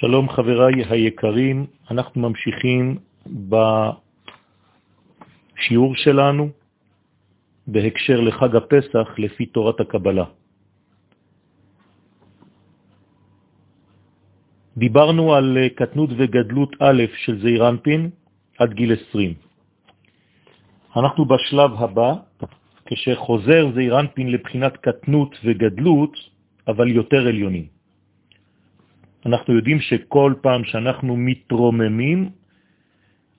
שלום חבריי היקרים, אנחנו ממשיכים בשיעור שלנו בהקשר לחג הפסח לפי תורת הקבלה. דיברנו על קטנות וגדלות א' של זעיר אנפין עד גיל 20. אנחנו בשלב הבא, כשחוזר זעיר אנפין לבחינת קטנות וגדלות, אבל יותר עליונים. אנחנו יודעים שכל פעם שאנחנו מתרוממים,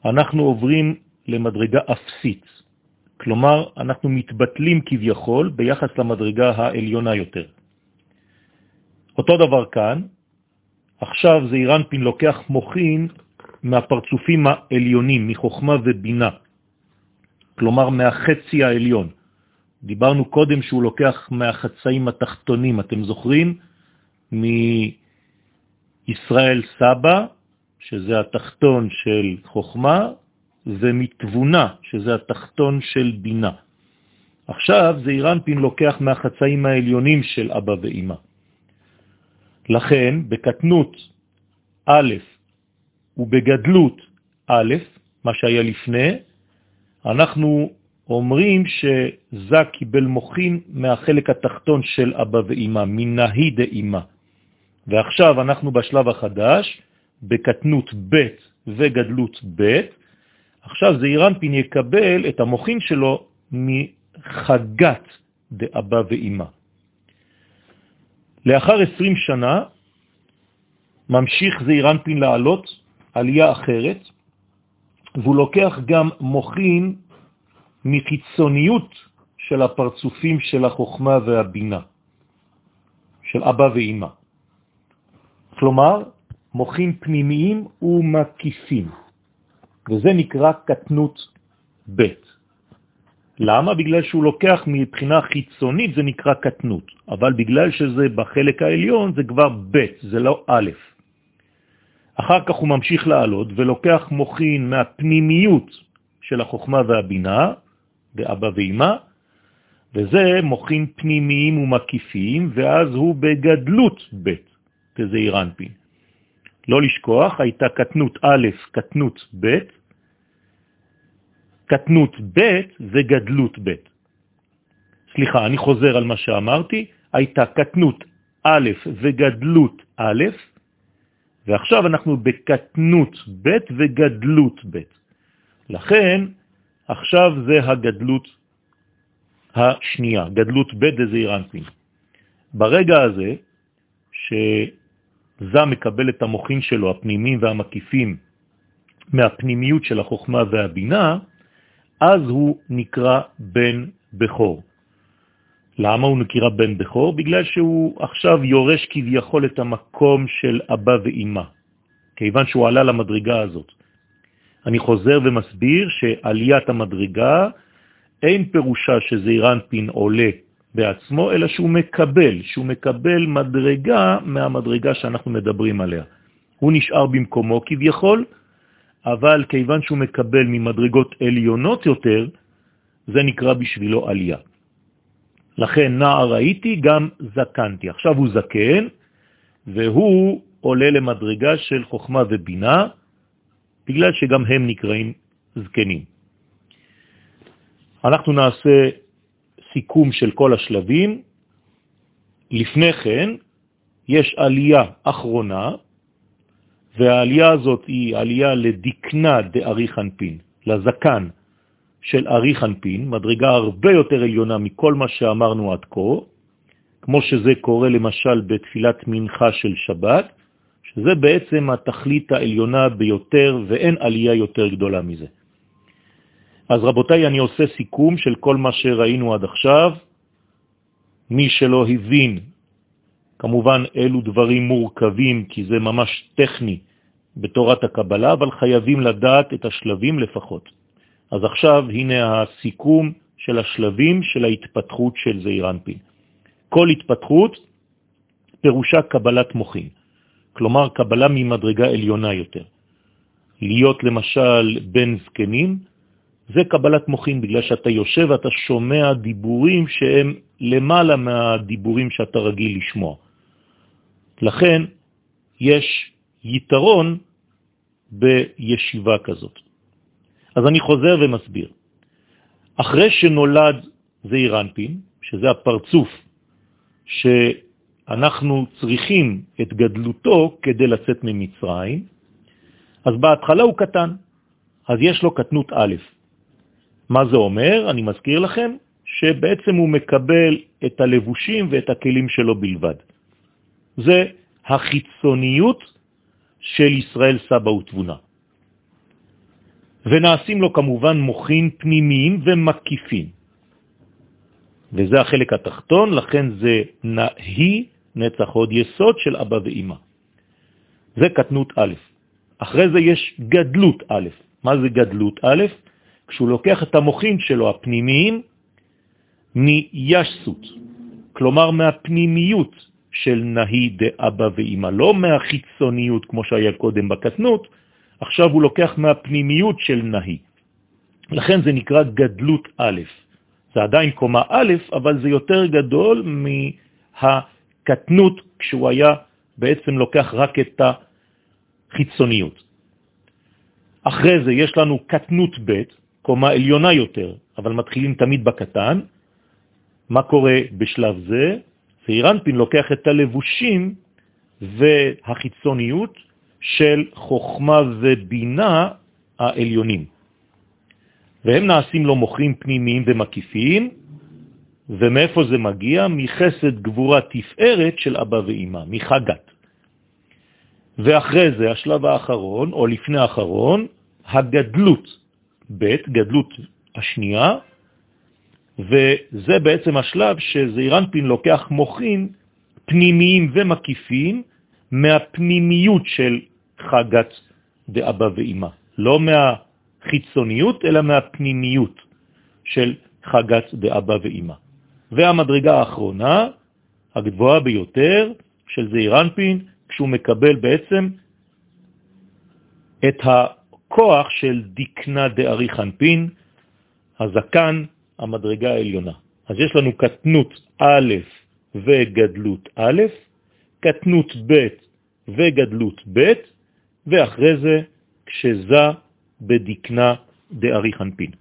אנחנו עוברים למדרגה אפסית. כלומר, אנחנו מתבטלים כביכול ביחס למדרגה העליונה יותר. אותו דבר כאן, עכשיו זה אירנפין לוקח מוחין מהפרצופים העליונים, מחוכמה ובינה, כלומר מהחצי העליון. דיברנו קודם שהוא לוקח מהחצאים התחתונים, אתם זוכרים? ישראל סבא, שזה התחתון של חוכמה, ומתבונה, שזה התחתון של בינה. עכשיו זה אירנפין לוקח מהחצאים העליונים של אבא ואמא. לכן, בקטנות א' ובגדלות א', מה שהיה לפני, אנחנו אומרים שזה קיבל מוכין מהחלק התחתון של אבא ואמא, מנהי דאמא. ועכשיו אנחנו בשלב החדש, בקטנות ב' וגדלות ב', עכשיו זה אירנפין יקבל את המוכין שלו מחגת דאבא ואימא. לאחר 20 שנה ממשיך זה אירנפין לעלות עלייה אחרת, והוא לוקח גם מוכין מחיצוניות של הפרצופים של החוכמה והבינה, של אבא ואימא. כלומר, מוחים פנימיים ומקיפים, וזה נקרא קטנות ב'. למה? בגלל שהוא לוקח מבחינה חיצונית זה נקרא קטנות, אבל בגלל שזה בחלק העליון זה כבר ב', זה לא א'. אחר כך הוא ממשיך לעלות ולוקח מוחין מהפנימיות של החוכמה והבינה, באבא ואמא, וזה מוחין פנימיים ומקיפים, ואז הוא בגדלות ב'. כזעיר אנפין. לא לשכוח, הייתה קטנות א', קטנות ב', קטנות ב' וגדלות ב'. סליחה, אני חוזר על מה שאמרתי, הייתה קטנות א' וגדלות א', ועכשיו אנחנו בקטנות ב' וגדלות ב'. לכן, עכשיו זה הגדלות השנייה, גדלות ב' דזעיר אנפין. ברגע הזה, ש... זה מקבל את המוחין שלו, הפנימיים והמקיפים, מהפנימיות של החוכמה והבינה, אז הוא נקרא בן בכור. למה הוא נקרא בן בכור? בגלל שהוא עכשיו יורש כביכול את המקום של אבא ואימא, כיוון שהוא עלה למדרגה הזאת. אני חוזר ומסביר שעליית המדרגה אין פירושה שזעיר אנפין עולה בעצמו, אלא שהוא מקבל, שהוא מקבל מדרגה מהמדרגה שאנחנו מדברים עליה. הוא נשאר במקומו כביכול, אבל כיוון שהוא מקבל ממדרגות עליונות יותר, זה נקרא בשבילו עלייה. לכן נער הייתי, גם זקנתי. עכשיו הוא זקן, והוא עולה למדרגה של חוכמה ובינה, בגלל שגם הם נקראים זקנים. אנחנו נעשה סיכום של כל השלבים. לפני כן יש עלייה אחרונה, והעלייה הזאת היא עלייה לדקנה דאריך אנפין, לזקן של אריך אנפין, מדרגה הרבה יותר עליונה מכל מה שאמרנו עד כה, כמו שזה קורה למשל בתפילת מנחה של שבת, שזה בעצם התכלית העליונה ביותר ואין עלייה יותר גדולה מזה. אז רבותיי, אני עושה סיכום של כל מה שראינו עד עכשיו. מי שלא הבין, כמובן אלו דברים מורכבים, כי זה ממש טכני בתורת הקבלה, אבל חייבים לדעת את השלבים לפחות. אז עכשיו הנה הסיכום של השלבים של ההתפתחות של זעיר אנפין. כל התפתחות פירושה קבלת מוחין, כלומר קבלה ממדרגה עליונה יותר. להיות למשל בן זקנים, זה קבלת מוחין, בגלל שאתה יושב ואתה שומע דיבורים שהם למעלה מהדיבורים שאתה רגיל לשמוע. לכן יש יתרון בישיבה כזאת. אז אני חוזר ומסביר. אחרי שנולד זעיר אנפין, שזה הפרצוף שאנחנו צריכים את גדלותו כדי לצאת ממצרים, אז בהתחלה הוא קטן, אז יש לו קטנות א'. מה זה אומר? אני מזכיר לכם שבעצם הוא מקבל את הלבושים ואת הכלים שלו בלבד. זה החיצוניות של ישראל סבא ותבונה. ונעשים לו כמובן מוחין פנימיים ומקיפים. וזה החלק התחתון, לכן זה נהי, נצח עוד יסוד של אבא ואמא. זה קטנות א'. אחרי זה יש גדלות א'. מה זה גדלות א'? כשהוא לוקח את המוחין שלו, הפנימיים, מישסות, כלומר מהפנימיות של נהי דאבא ואמא, לא מהחיצוניות כמו שהיה קודם בקטנות, עכשיו הוא לוקח מהפנימיות של נהי. לכן זה נקרא גדלות א'. זה עדיין קומה א', אבל זה יותר גדול מהקטנות כשהוא היה בעצם לוקח רק את החיצוניות. אחרי זה יש לנו קטנות ב', קומה עליונה יותר, אבל מתחילים תמיד בקטן. מה קורה בשלב זה? סעירנפין לוקח את הלבושים והחיצוניות של חוכמה ובינה העליונים. והם נעשים לו מוחים פנימיים ומקיפיים, ומאיפה זה מגיע? מחסד גבורה תפארת של אבא ואמא, מחגת. ואחרי זה, השלב האחרון, או לפני האחרון, הגדלות, ב', גדלות השנייה, וזה בעצם השלב שזעירנפין לוקח מוחים פנימיים ומקיפים מהפנימיות של חגת דאבא ואמא, לא מהחיצוניות, אלא מהפנימיות של חגת דאבא ואמא. והמדרגה האחרונה, הגבוהה ביותר, של זעירנפין, כשהוא מקבל בעצם את הכוח של דקנה דארי חנפין, הזקן, המדרגה העליונה. אז יש לנו קטנות א' וגדלות א', קטנות ב' וגדלות ב', ואחרי זה כשזה בדקנה דארי חנפין.